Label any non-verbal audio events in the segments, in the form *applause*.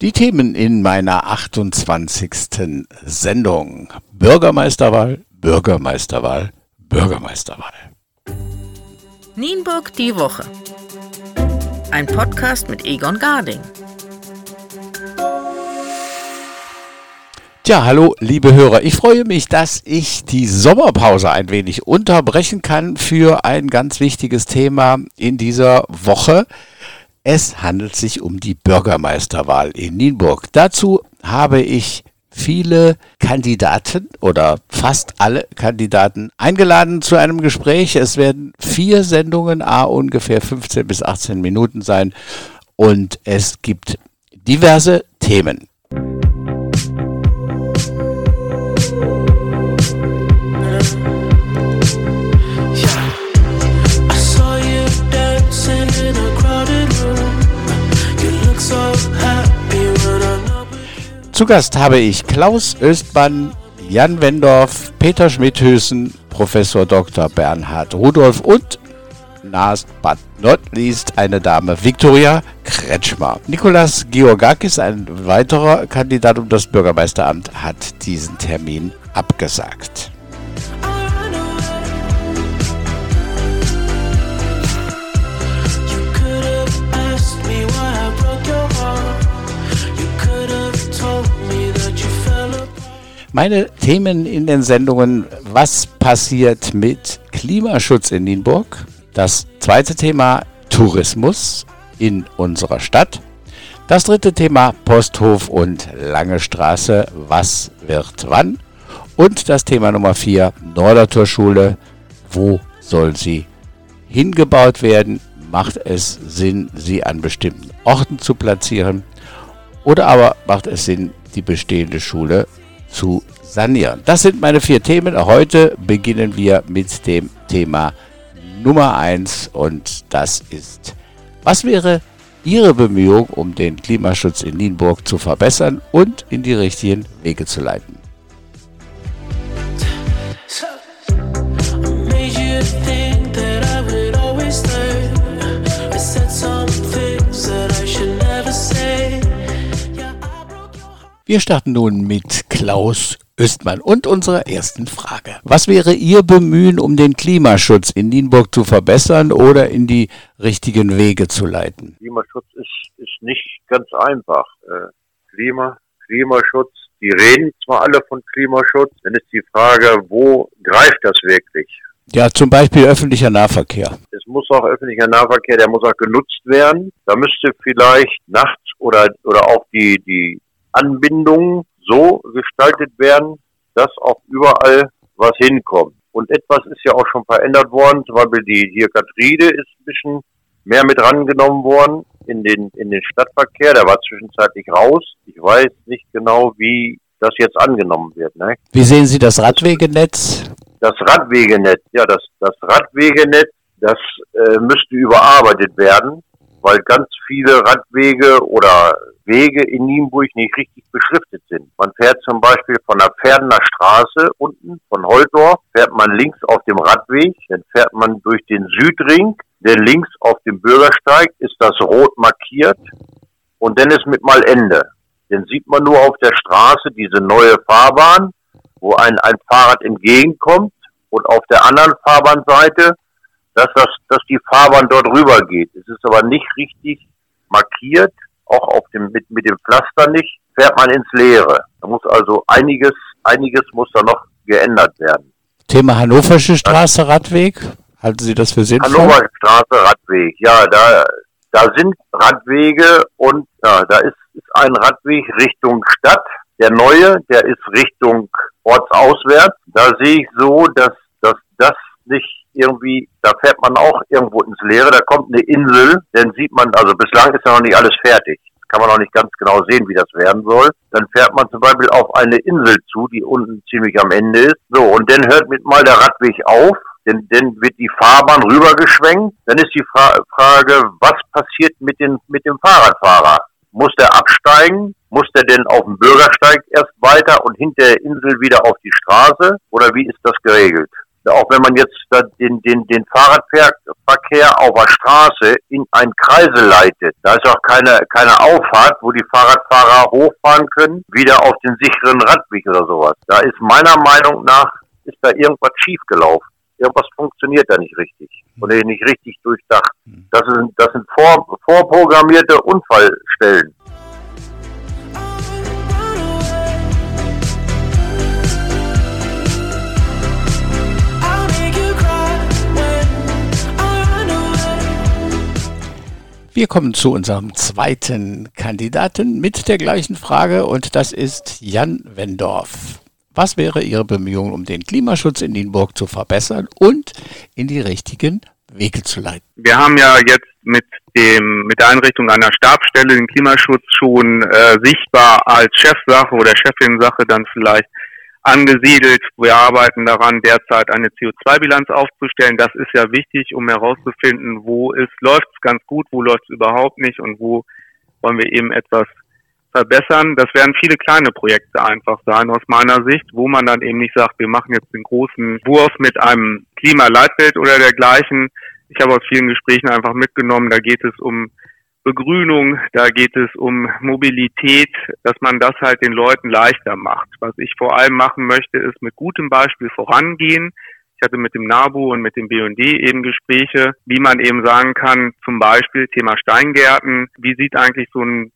Die Themen in meiner 28. Sendung. Bürgermeisterwahl, Bürgermeisterwahl, Bürgermeisterwahl. Nienburg die Woche. Ein Podcast mit Egon Garding. Tja, hallo, liebe Hörer. Ich freue mich, dass ich die Sommerpause ein wenig unterbrechen kann für ein ganz wichtiges Thema in dieser Woche. Es handelt sich um die Bürgermeisterwahl in Nienburg. Dazu habe ich viele Kandidaten oder fast alle Kandidaten eingeladen zu einem Gespräch. Es werden vier Sendungen, a ungefähr 15 bis 18 Minuten sein und es gibt diverse Themen. Zu Gast habe ich Klaus Östmann, Jan Wendorf, Peter Schmidhösen, Professor Dr. Bernhard Rudolf und last but not least eine Dame, Viktoria Kretschmer. Nikolas Georgakis, ein weiterer Kandidat um das Bürgermeisteramt, hat diesen Termin abgesagt. Meine Themen in den Sendungen, was passiert mit Klimaschutz in Nienburg? Das zweite Thema, Tourismus in unserer Stadt. Das dritte Thema, Posthof und Lange Straße, was wird wann? Und das Thema Nummer vier, Nordertorschule, wo soll sie hingebaut werden? Macht es Sinn, sie an bestimmten Orten zu platzieren? Oder aber macht es Sinn, die bestehende Schule zu sanieren. Das sind meine vier Themen. Heute beginnen wir mit dem Thema Nummer 1 und das ist, was wäre Ihre Bemühung, um den Klimaschutz in Nienburg zu verbessern und in die richtigen Wege zu leiten? Wir starten nun mit Klaus Östmann und unserer ersten Frage. Was wäre Ihr Bemühen, um den Klimaschutz in Nienburg zu verbessern oder in die richtigen Wege zu leiten? Klimaschutz ist, ist nicht ganz einfach. Äh, Klima, Klimaschutz, die reden zwar alle von Klimaschutz, dann ist die Frage, wo greift das wirklich? Ja, zum Beispiel öffentlicher Nahverkehr. Es muss auch öffentlicher Nahverkehr, der muss auch genutzt werden. Da müsste vielleicht nachts oder, oder auch die, die Anbindungen so gestaltet werden, dass auch überall was hinkommt. Und etwas ist ja auch schon verändert worden, zum Beispiel die hier Katride ist ein bisschen mehr mit rangenommen worden in den, in den Stadtverkehr. Der war zwischenzeitlich raus. Ich weiß nicht genau, wie das jetzt angenommen wird. Ne? Wie sehen Sie das Radwegenetz? Das Radwegenetz, ja, das, das Radwegenetz, das äh, müsste überarbeitet werden weil ganz viele Radwege oder Wege in Nienburg nicht richtig beschriftet sind. Man fährt zum Beispiel von der Pferdener Straße unten von Holdorf, fährt man links auf dem Radweg, dann fährt man durch den Südring, denn links auf dem Bürgersteig ist das rot markiert und dann ist mit mal Ende. Dann sieht man nur auf der Straße diese neue Fahrbahn, wo ein, ein Fahrrad entgegenkommt und auf der anderen Fahrbahnseite dass, das, dass die Fahrbahn dort rüber geht. Es ist aber nicht richtig markiert, auch auf dem, mit, mit dem Pflaster nicht, fährt man ins Leere. Da muss also einiges, einiges muss da noch geändert werden. Thema Hannoversche Straße, Radweg. Halten Sie das für sinnvoll? Hannover Straße, Radweg. Ja, da, da sind Radwege und ja, da ist, ist ein Radweg Richtung Stadt. Der neue, der ist Richtung ortsauswärts. Da sehe ich so, dass, dass das nicht irgendwie, da fährt man auch irgendwo ins Leere, da kommt eine Insel, dann sieht man, also bislang ist ja noch nicht alles fertig. Kann man noch nicht ganz genau sehen, wie das werden soll. Dann fährt man zum Beispiel auf eine Insel zu, die unten ziemlich am Ende ist. So, und dann hört mit mal der Radweg auf, denn dann wird die Fahrbahn rübergeschwenkt. Dann ist die Fra Frage, was passiert mit, den, mit dem Fahrradfahrer? Muss der absteigen? Muss der denn auf dem Bürgersteig erst weiter und hinter der Insel wieder auf die Straße? Oder wie ist das geregelt? Auch wenn man jetzt den, den, den Fahrradverkehr auf der Straße in ein Kreisel leitet, da ist auch keine, keine Auffahrt, wo die Fahrradfahrer hochfahren können, wieder auf den sicheren Radweg oder sowas. Da ist meiner Meinung nach, ist da irgendwas schiefgelaufen. Irgendwas funktioniert da nicht richtig oder nicht richtig durchdacht. Das sind, das sind vor, vorprogrammierte Unfallstellen. Wir kommen zu unserem zweiten Kandidaten mit der gleichen Frage und das ist Jan Wendorf. Was wäre Ihre Bemühung, um den Klimaschutz in Nienburg zu verbessern und in die richtigen Wege zu leiten? Wir haben ja jetzt mit dem mit der Einrichtung einer Stabsstelle den Klimaschutz schon äh, sichtbar als Chefsache oder Chefin-Sache dann vielleicht angesiedelt. Wir arbeiten daran, derzeit eine CO2-Bilanz aufzustellen. Das ist ja wichtig, um herauszufinden, wo es läuft ganz gut, wo läuft es überhaupt nicht und wo wollen wir eben etwas verbessern. Das werden viele kleine Projekte einfach sein aus meiner Sicht, wo man dann eben nicht sagt, wir machen jetzt den großen Wurf mit einem Klimaleitbild oder dergleichen. Ich habe aus vielen Gesprächen einfach mitgenommen, da geht es um Begrünung, da geht es um Mobilität, dass man das halt den Leuten leichter macht. Was ich vor allem machen möchte, ist mit gutem Beispiel vorangehen. Ich hatte mit dem NABU und mit dem BUND eben Gespräche, wie man eben sagen kann, zum Beispiel Thema Steingärten, wie sieht eigentlich so ein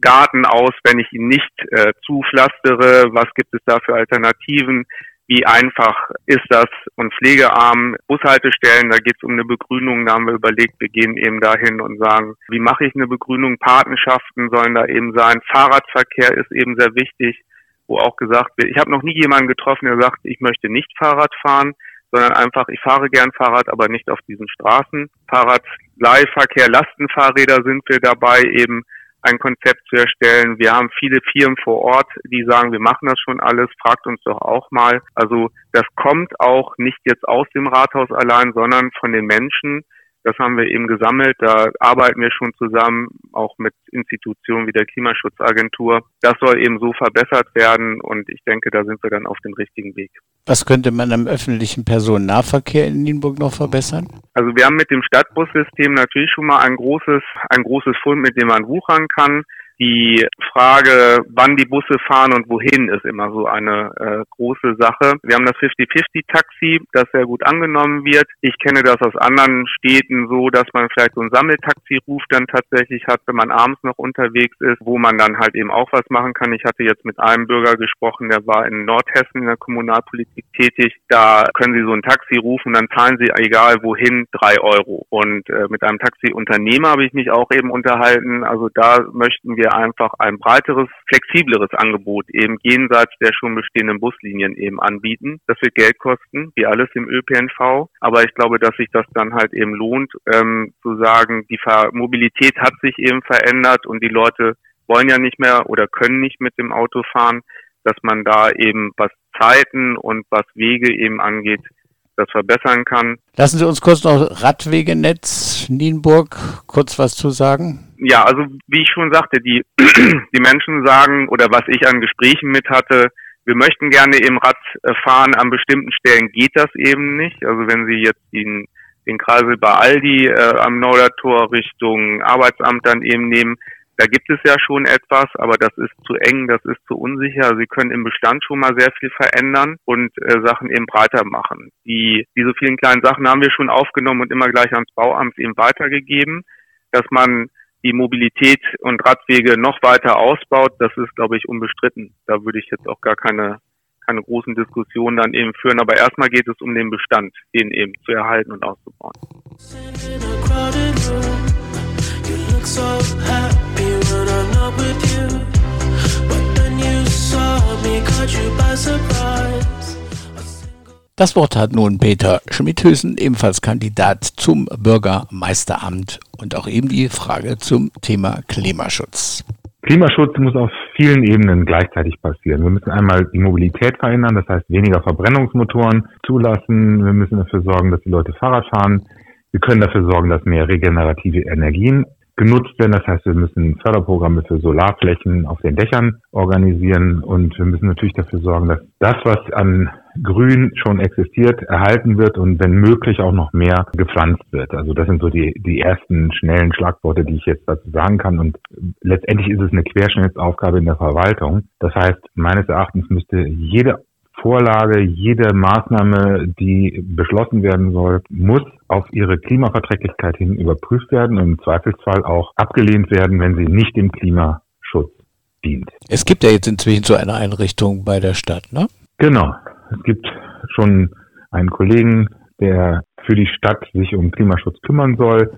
Garten aus, wenn ich ihn nicht äh, zupflastere? Was gibt es da für Alternativen? Wie einfach ist das? Und pflegearm Bushaltestellen, da geht es um eine Begrünung, da haben wir überlegt, wir gehen eben dahin und sagen, wie mache ich eine Begrünung, Patenschaften sollen da eben sein, Fahrradverkehr ist eben sehr wichtig, wo auch gesagt wird, ich habe noch nie jemanden getroffen, der sagt, ich möchte nicht Fahrrad fahren, sondern einfach, ich fahre gern Fahrrad, aber nicht auf diesen Straßen. Fahrradleihverkehr, Lastenfahrräder sind wir dabei eben ein Konzept zu erstellen. Wir haben viele Firmen vor Ort, die sagen, wir machen das schon alles, fragt uns doch auch mal. Also das kommt auch nicht jetzt aus dem Rathaus allein, sondern von den Menschen, das haben wir eben gesammelt. Da arbeiten wir schon zusammen, auch mit Institutionen wie der Klimaschutzagentur. Das soll eben so verbessert werden und ich denke, da sind wir dann auf dem richtigen Weg. Was könnte man am öffentlichen Personennahverkehr in Nienburg noch verbessern? Also wir haben mit dem Stadtbussystem natürlich schon mal ein großes, ein großes Fund, mit dem man wuchern kann. Die Frage, wann die Busse fahren und wohin, ist immer so eine äh, große Sache. Wir haben das 50-50-Taxi, das sehr gut angenommen wird. Ich kenne das aus anderen Städten so, dass man vielleicht so ein Sammeltaxi-Ruf dann tatsächlich hat, wenn man abends noch unterwegs ist, wo man dann halt eben auch was machen kann. Ich hatte jetzt mit einem Bürger gesprochen, der war in Nordhessen in der Kommunalpolitik tätig. Da können Sie so ein Taxi rufen, dann zahlen Sie egal wohin drei Euro. Und äh, mit einem Taxiunternehmer habe ich mich auch eben unterhalten. Also da möchten wir wir einfach ein breiteres, flexibleres Angebot eben jenseits der schon bestehenden Buslinien eben anbieten. Das wird Geld kosten, wie alles im ÖPNV. Aber ich glaube, dass sich das dann halt eben lohnt, ähm, zu sagen, die Ver Mobilität hat sich eben verändert und die Leute wollen ja nicht mehr oder können nicht mit dem Auto fahren, dass man da eben was Zeiten und was Wege eben angeht, das verbessern kann. Lassen Sie uns kurz noch Radwegenetz Nienburg kurz was zu sagen. Ja, also wie ich schon sagte, die, *clears throat* die Menschen sagen oder was ich an Gesprächen mit hatte, wir möchten gerne im Rad fahren, an bestimmten Stellen geht das eben nicht. Also wenn Sie jetzt den, den Kreisel bei Aldi äh, am Nordertor Richtung Arbeitsamt dann eben nehmen, da gibt es ja schon etwas, aber das ist zu eng, das ist zu unsicher. Sie können im Bestand schon mal sehr viel verändern und äh, Sachen eben breiter machen. Die, diese vielen kleinen Sachen haben wir schon aufgenommen und immer gleich ans Bauamt eben weitergegeben, dass man die Mobilität und Radwege noch weiter ausbaut, das ist, glaube ich, unbestritten. Da würde ich jetzt auch gar keine, keine großen Diskussionen dann eben führen. Aber erstmal geht es um den Bestand, den eben zu erhalten und auszubauen. Das Wort hat nun Peter Schmidhösen, ebenfalls Kandidat zum Bürgermeisteramt und auch eben die Frage zum Thema Klimaschutz. Klimaschutz muss auf vielen Ebenen gleichzeitig passieren. Wir müssen einmal die Mobilität verändern, das heißt weniger Verbrennungsmotoren zulassen. Wir müssen dafür sorgen, dass die Leute Fahrrad fahren. Wir können dafür sorgen, dass mehr regenerative Energien genutzt werden. Das heißt, wir müssen Förderprogramme für Solarflächen auf den Dächern organisieren und wir müssen natürlich dafür sorgen, dass das, was an Grün schon existiert, erhalten wird und wenn möglich auch noch mehr gepflanzt wird. Also das sind so die, die ersten schnellen Schlagworte, die ich jetzt dazu sagen kann. Und letztendlich ist es eine Querschnittsaufgabe in der Verwaltung. Das heißt, meines Erachtens müsste jede Vorlage, jede Maßnahme, die beschlossen werden soll, muss auf ihre Klimaverträglichkeit hin überprüft werden und im Zweifelsfall auch abgelehnt werden, wenn sie nicht dem Klimaschutz dient. Es gibt ja jetzt inzwischen so eine Einrichtung bei der Stadt, ne? Genau. Es gibt schon einen Kollegen, der für die Stadt sich um Klimaschutz kümmern soll.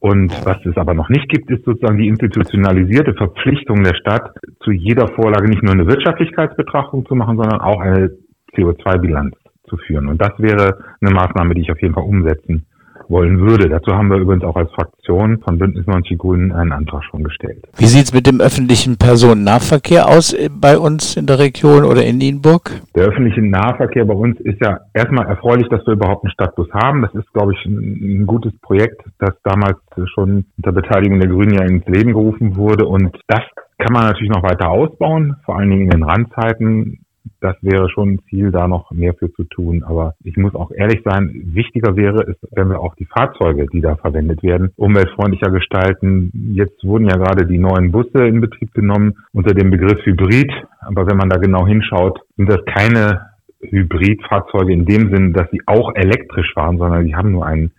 Und was es aber noch nicht gibt, ist sozusagen die institutionalisierte Verpflichtung der Stadt, zu jeder Vorlage nicht nur eine Wirtschaftlichkeitsbetrachtung zu machen, sondern auch eine CO2-Bilanz zu führen. Und das wäre eine Maßnahme, die ich auf jeden Fall umsetzen wollen würde. Dazu haben wir übrigens auch als Fraktion von Bündnis 90 Grünen einen Antrag schon gestellt. Wie sieht es mit dem öffentlichen Personennahverkehr aus äh, bei uns in der Region oder in Nienburg? Der öffentliche Nahverkehr bei uns ist ja erstmal erfreulich, dass wir überhaupt einen Stadtbus haben. Das ist, glaube ich, ein gutes Projekt, das damals schon unter Beteiligung der Grünen ja ins Leben gerufen wurde. Und das kann man natürlich noch weiter ausbauen, vor allen Dingen in den Randzeiten das wäre schon ein Ziel, da noch mehr für zu tun. Aber ich muss auch ehrlich sein, wichtiger wäre es, wenn wir auch die Fahrzeuge, die da verwendet werden, umweltfreundlicher gestalten. Jetzt wurden ja gerade die neuen Busse in Betrieb genommen unter dem Begriff Hybrid. Aber wenn man da genau hinschaut, sind das keine Hybridfahrzeuge in dem Sinn, dass sie auch elektrisch fahren, sondern die haben nur einen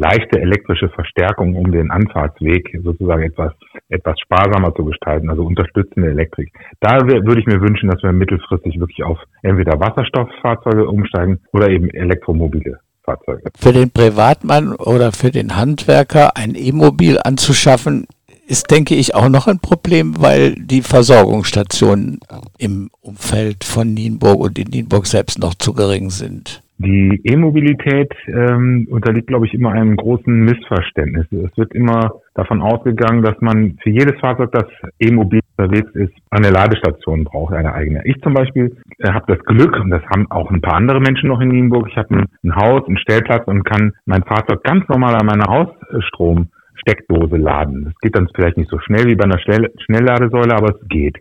leichte elektrische Verstärkung, um den Anfahrtsweg sozusagen etwas, etwas sparsamer zu gestalten, also unterstützende Elektrik. Da würde ich mir wünschen, dass wir mittelfristig wirklich auf entweder Wasserstofffahrzeuge umsteigen oder eben elektromobile Fahrzeuge. Für den Privatmann oder für den Handwerker ein E-Mobil anzuschaffen, ist, denke ich, auch noch ein Problem, weil die Versorgungsstationen im Umfeld von Nienburg und in Nienburg selbst noch zu gering sind. Die E-Mobilität ähm, unterliegt, glaube ich, immer einem großen Missverständnis. Es wird immer davon ausgegangen, dass man für jedes Fahrzeug, das E-mobil unterwegs ist, eine Ladestation braucht, eine eigene. Ich zum Beispiel äh, habe das Glück, und das haben auch ein paar andere Menschen noch in Nienburg, ich habe ein, ein Haus, einen Stellplatz und kann mein Fahrzeug ganz normal an meiner Hausstromsteckdose laden. Das geht dann vielleicht nicht so schnell wie bei einer Schnell Schnellladesäule, aber es geht.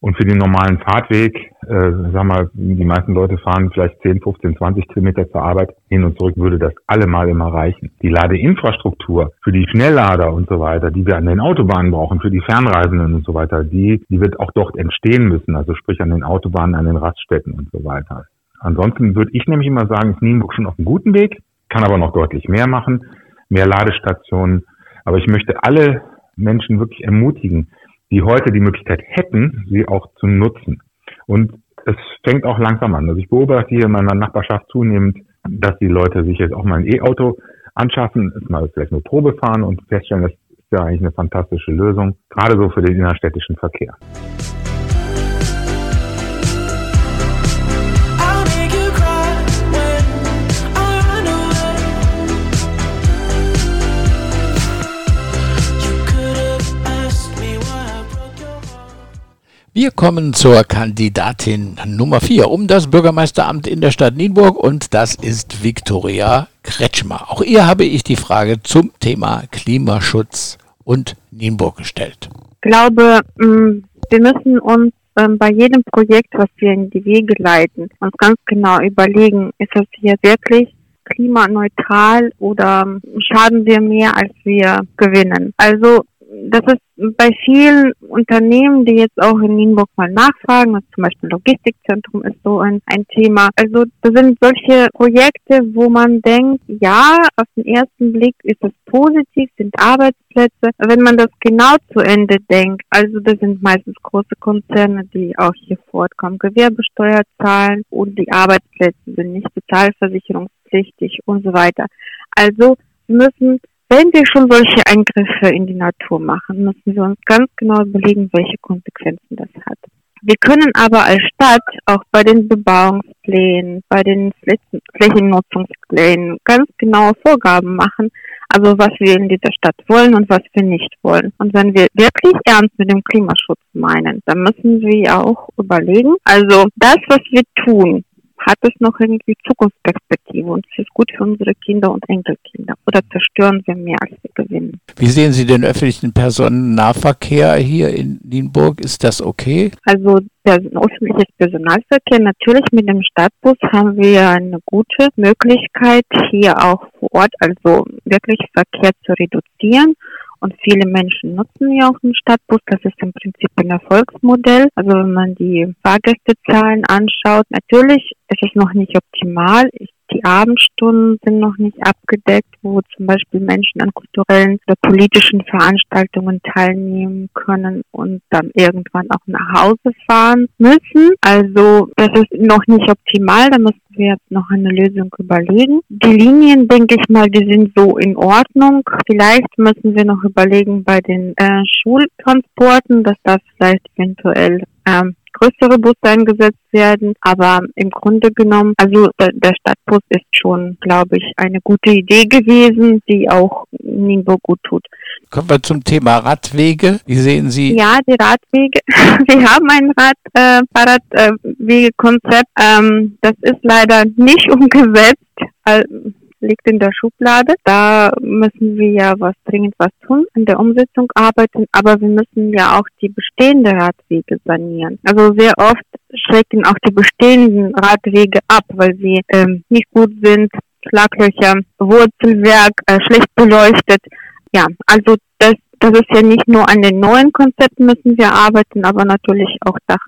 Und für den normalen Fahrtweg, äh, sag mal, die meisten Leute fahren vielleicht 10, 15, 20 Kilometer zur Arbeit hin und zurück, würde das allemal immer reichen. Die Ladeinfrastruktur für die Schnelllader und so weiter, die wir an den Autobahnen brauchen, für die Fernreisenden und so weiter, die, die wird auch dort entstehen müssen, also sprich an den Autobahnen, an den Raststätten und so weiter. Ansonsten würde ich nämlich immer sagen, ist Nienburg schon auf einem guten Weg, kann aber noch deutlich mehr machen, mehr Ladestationen. Aber ich möchte alle Menschen wirklich ermutigen, die heute die Möglichkeit hätten, sie auch zu nutzen. Und es fängt auch langsam an. Also ich beobachte hier in meiner Nachbarschaft zunehmend, dass die Leute sich jetzt auch mal ein E-Auto anschaffen, mal vielleicht nur Probe fahren und feststellen, das ist ja eigentlich eine fantastische Lösung, gerade so für den innerstädtischen Verkehr. Wir kommen zur Kandidatin Nummer 4 um das Bürgermeisteramt in der Stadt Nienburg und das ist Viktoria Kretschmer. Auch ihr habe ich die Frage zum Thema Klimaschutz und Nienburg gestellt. Ich glaube, mm, wir müssen uns ähm, bei jedem Projekt, was wir in die Wege leiten, uns ganz genau überlegen, ist das hier wirklich klimaneutral oder schaden wir mehr, als wir gewinnen? Also das ist bei vielen Unternehmen, die jetzt auch in Nienburg mal nachfragen, also zum Beispiel Logistikzentrum ist so ein, ein Thema. Also das sind solche Projekte, wo man denkt, ja, auf den ersten Blick ist das positiv, sind Arbeitsplätze. Wenn man das genau zu Ende denkt, also das sind meistens große Konzerne, die auch hier fortkommen, Gewerbesteuer zahlen und die Arbeitsplätze sind nicht sozialversicherungspflichtig und so weiter. Also müssen wenn wir schon solche Eingriffe in die Natur machen, müssen wir uns ganz genau überlegen, welche Konsequenzen das hat. Wir können aber als Stadt auch bei den Bebauungsplänen, bei den Flächennutzungsplänen ganz genaue Vorgaben machen, also was wir in dieser Stadt wollen und was wir nicht wollen. Und wenn wir wirklich ernst mit dem Klimaschutz meinen, dann müssen wir auch überlegen, also das, was wir tun, hat es noch irgendwie Zukunftsperspektive und es ist gut für unsere Kinder und Enkelkinder? Oder zerstören wir mehr, als wir gewinnen? Wie sehen Sie den öffentlichen Personennahverkehr hier in Nienburg? Ist das okay? Also der öffentliche Personalverkehr, natürlich mit dem Stadtbus haben wir eine gute Möglichkeit, hier auch vor Ort also wirklich Verkehr zu reduzieren. Und viele Menschen nutzen ja auch den Stadtbus. Das ist im Prinzip ein Erfolgsmodell. Also wenn man die Fahrgästezahlen anschaut, natürlich ist es noch nicht optimal. Ich Abendstunden sind noch nicht abgedeckt, wo zum Beispiel Menschen an kulturellen oder politischen Veranstaltungen teilnehmen können und dann irgendwann auch nach Hause fahren müssen. Also das ist noch nicht optimal, da müssen wir jetzt noch eine Lösung überlegen. Die Linien, denke ich mal, die sind so in Ordnung. Vielleicht müssen wir noch überlegen bei den äh, Schultransporten, dass das vielleicht eventuell ähm, größere Busse eingesetzt werden. Aber im Grunde genommen, also der, Stadtbus ist schon, glaube ich, eine gute Idee gewesen, die auch Nienburg gut tut. Kommen wir zum Thema Radwege. Wie sehen Sie? Ja, die Radwege. *laughs* Wir haben ein Rad, äh, Fahrradwegekonzept. Ähm, das ist leider nicht *laughs* umgesetzt liegt in der Schublade. Da müssen wir ja was dringend was tun, in der Umsetzung arbeiten, aber wir müssen ja auch die bestehenden Radwege sanieren. Also sehr oft schrecken auch die bestehenden Radwege ab, weil sie ähm, nicht gut sind, Schlaglöcher, Wurzelwerk, äh, schlecht beleuchtet. Ja, also das, das ist ja nicht nur an den neuen Konzepten müssen wir arbeiten, aber natürlich auch das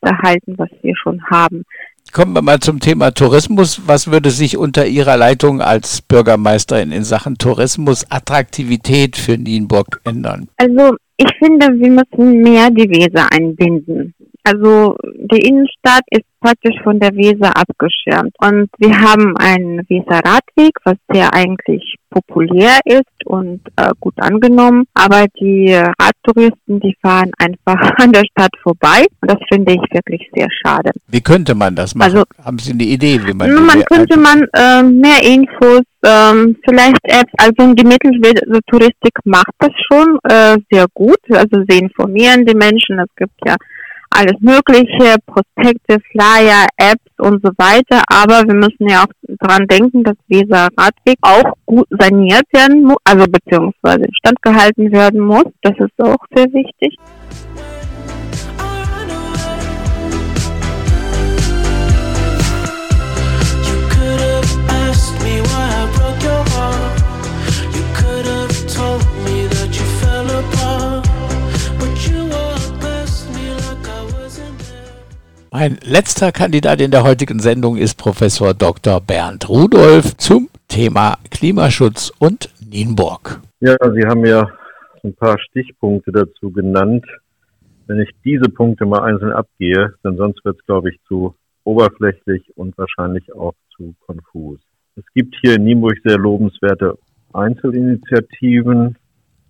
erhalten, was wir schon haben. Kommen wir mal zum Thema Tourismus. Was würde sich unter Ihrer Leitung als Bürgermeisterin in Sachen Tourismus Attraktivität für Nienburg ändern? Also ich finde, wir müssen mehr die Weser einbinden. Also die Innenstadt ist praktisch von der Weser abgeschirmt. Und wir haben einen Weser-Radweg, was sehr eigentlich populär ist und äh, gut angenommen. Aber die Radtouristen, die fahren einfach *laughs* an der Stadt vorbei. Und das finde ich wirklich sehr schade. Wie könnte man das machen? Also, haben Sie eine Idee, wie man Man könnte man äh, mehr Infos ähm, vielleicht Apps, also die Mitteltouristik macht das schon äh, sehr gut. Also sie informieren die Menschen. Es gibt ja alles Mögliche, Prospekte, Flyer, Apps und so weiter. Aber wir müssen ja auch dran denken, dass dieser Radweg auch gut saniert werden muss, also beziehungsweise instand gehalten werden muss. Das ist auch sehr wichtig. Mein letzter Kandidat in der heutigen Sendung ist Professor Dr. Bernd Rudolf zum Thema Klimaschutz und Nienburg. Ja, Sie haben ja ein paar Stichpunkte dazu genannt. Wenn ich diese Punkte mal einzeln abgehe, dann sonst wird es, glaube ich, zu oberflächlich und wahrscheinlich auch zu konfus. Es gibt hier in Nienburg sehr lobenswerte Einzelinitiativen,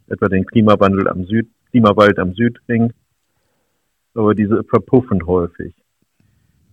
etwa den Klimawandel am Süd, Klimawald am Südring, aber diese verpuffen häufig.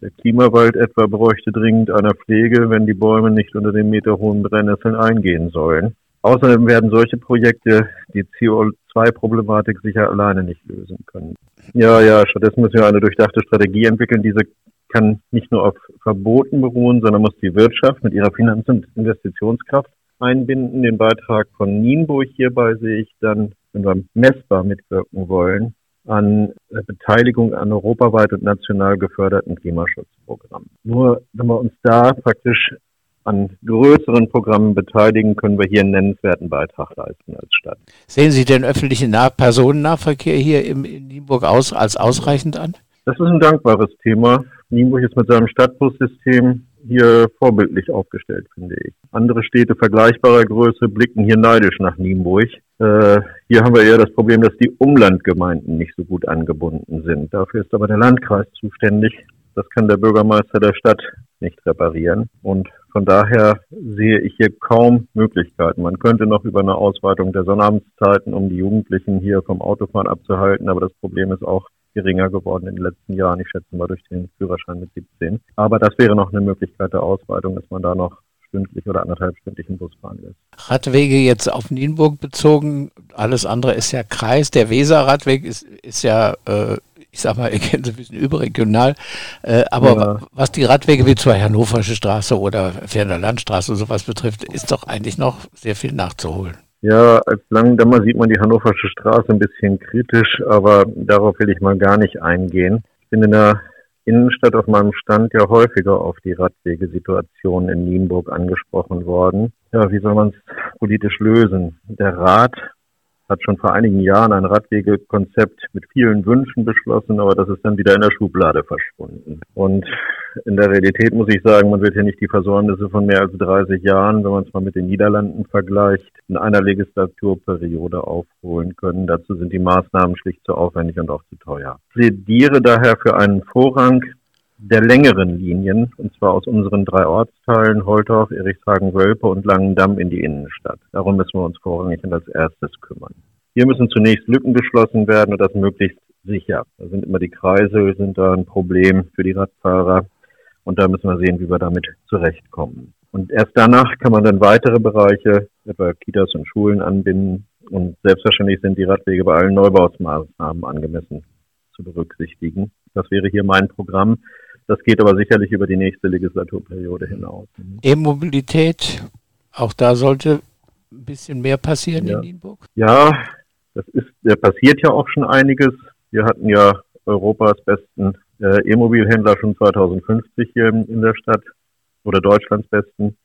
Der Klimawald etwa bräuchte dringend einer Pflege, wenn die Bäume nicht unter den meterhohen Brennnesseln eingehen sollen. Außerdem werden solche Projekte die CO2-Problematik sicher alleine nicht lösen können. Ja, ja, stattdessen müssen wir eine durchdachte Strategie entwickeln. Diese kann nicht nur auf Verboten beruhen, sondern muss die Wirtschaft mit ihrer Finanz- und Investitionskraft einbinden. Den Beitrag von Nienburg hierbei sehe ich dann, wenn wir messbar mitwirken wollen, an Beteiligung an europaweit und national geförderten Klimaschutzprogrammen. Nur wenn wir uns da praktisch an größeren Programmen beteiligen, können wir hier einen nennenswerten Beitrag leisten als Stadt. Sehen Sie den öffentlichen nah Personennahverkehr hier im, in Nienburg aus, als ausreichend an? Das ist ein dankbares Thema. Nienburg ist mit seinem Stadtbussystem hier vorbildlich aufgestellt, finde ich. Andere Städte vergleichbarer Größe blicken hier neidisch nach Nienburg. Äh, hier haben wir eher das Problem, dass die Umlandgemeinden nicht so gut angebunden sind. Dafür ist aber der Landkreis zuständig. Das kann der Bürgermeister der Stadt nicht reparieren. Und von daher sehe ich hier kaum Möglichkeiten. Man könnte noch über eine Ausweitung der Sonnabendszeiten, um die Jugendlichen hier vom Autofahren abzuhalten, aber das Problem ist auch, geringer geworden in den letzten Jahren. Ich schätze mal durch den Führerschein mit 17. Aber das wäre noch eine Möglichkeit der Ausweitung, dass man da noch stündlich oder anderthalb stündlichen Bus fahren lässt. Radwege jetzt auf Nienburg bezogen, alles andere ist ja Kreis. Der Weserradweg ist, ist ja, äh, ich sag mal, *laughs* ein bisschen überregional. Äh, aber ja. was die Radwege wie zur Hannoversche Straße oder Ferner Landstraße und sowas betrifft, ist doch eigentlich noch sehr viel nachzuholen. Ja, als Langdammer sieht man die Hannoversche Straße ein bisschen kritisch, aber darauf will ich mal gar nicht eingehen. Ich bin in der Innenstadt auf meinem Stand ja häufiger auf die Radwegesituation in Nienburg angesprochen worden. Ja, wie soll man es politisch lösen? Der Rat hat schon vor einigen Jahren ein Radwegekonzept mit vielen Wünschen beschlossen, aber das ist dann wieder in der Schublade verschwunden. Und in der Realität muss ich sagen, man wird hier nicht die Versäumnisse von mehr als 30 Jahren, wenn man es mal mit den Niederlanden vergleicht, in einer Legislaturperiode aufholen können. Dazu sind die Maßnahmen schlicht zu aufwendig und auch zu teuer. Ich plädiere daher für einen Vorrang der längeren Linien, und zwar aus unseren drei Ortsteilen Holtorf, Erichshagen, Wölpe und Langendamm in die Innenstadt. Darum müssen wir uns vorrangig und als erstes kümmern. Hier müssen zunächst Lücken geschlossen werden und das möglichst sicher. Da sind immer die Kreise, sind da ein Problem für die Radfahrer und da müssen wir sehen, wie wir damit zurechtkommen. Und erst danach kann man dann weitere Bereiche, etwa Kitas und Schulen anbinden. Und selbstverständlich sind die Radwege bei allen Neubausmaßnahmen angemessen zu berücksichtigen. Das wäre hier mein Programm. Das geht aber sicherlich über die nächste Legislaturperiode hinaus. E-Mobilität, auch da sollte ein bisschen mehr passieren ja. in Nienburg? Ja, das ist, da passiert ja auch schon einiges. Wir hatten ja Europas besten äh, E-Mobilhändler schon 2050 hier in, in der Stadt oder Deutschlands besten.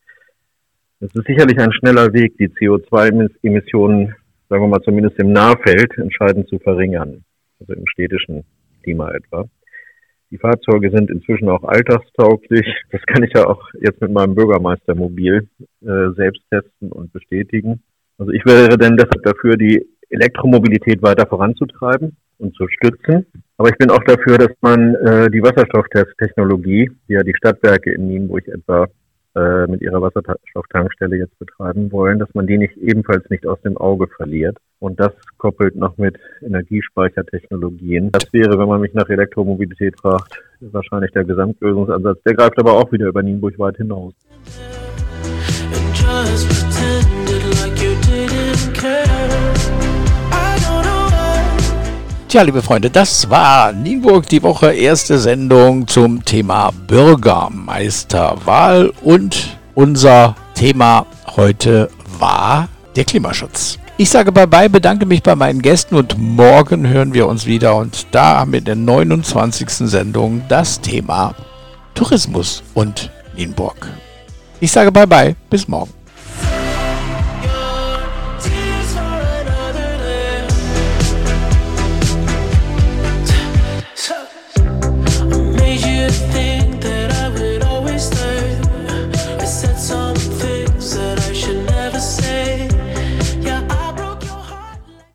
Es ist sicherlich ein schneller Weg, die CO2-Emissionen, sagen wir mal zumindest im Nahfeld, entscheidend zu verringern. Also im städtischen Klima etwa. Die Fahrzeuge sind inzwischen auch alltagstauglich. Das kann ich ja auch jetzt mit meinem Bürgermeistermobil äh, selbst testen und bestätigen. Also ich wäre denn deshalb dafür, die Elektromobilität weiter voranzutreiben und zu stützen. Aber ich bin auch dafür, dass man äh, die Wasserstofftechnologie, die ja die Stadtwerke in Nienburg etwa äh, mit ihrer Wasserstofftankstelle jetzt betreiben wollen, dass man die nicht ebenfalls nicht aus dem Auge verliert. Und das koppelt noch mit Energiespeichertechnologien. Das wäre, wenn man mich nach Elektromobilität fragt, wahrscheinlich der Gesamtlösungsansatz. Der greift aber auch wieder über Nienburg weit hinaus. Tja, liebe Freunde, das war Nienburg die Woche erste Sendung zum Thema Bürgermeisterwahl und unser Thema heute war der Klimaschutz. Ich sage bye bye, bedanke mich bei meinen Gästen und morgen hören wir uns wieder und da haben wir in der 29. Sendung das Thema Tourismus und Nienburg. Ich sage bye bye, bis morgen.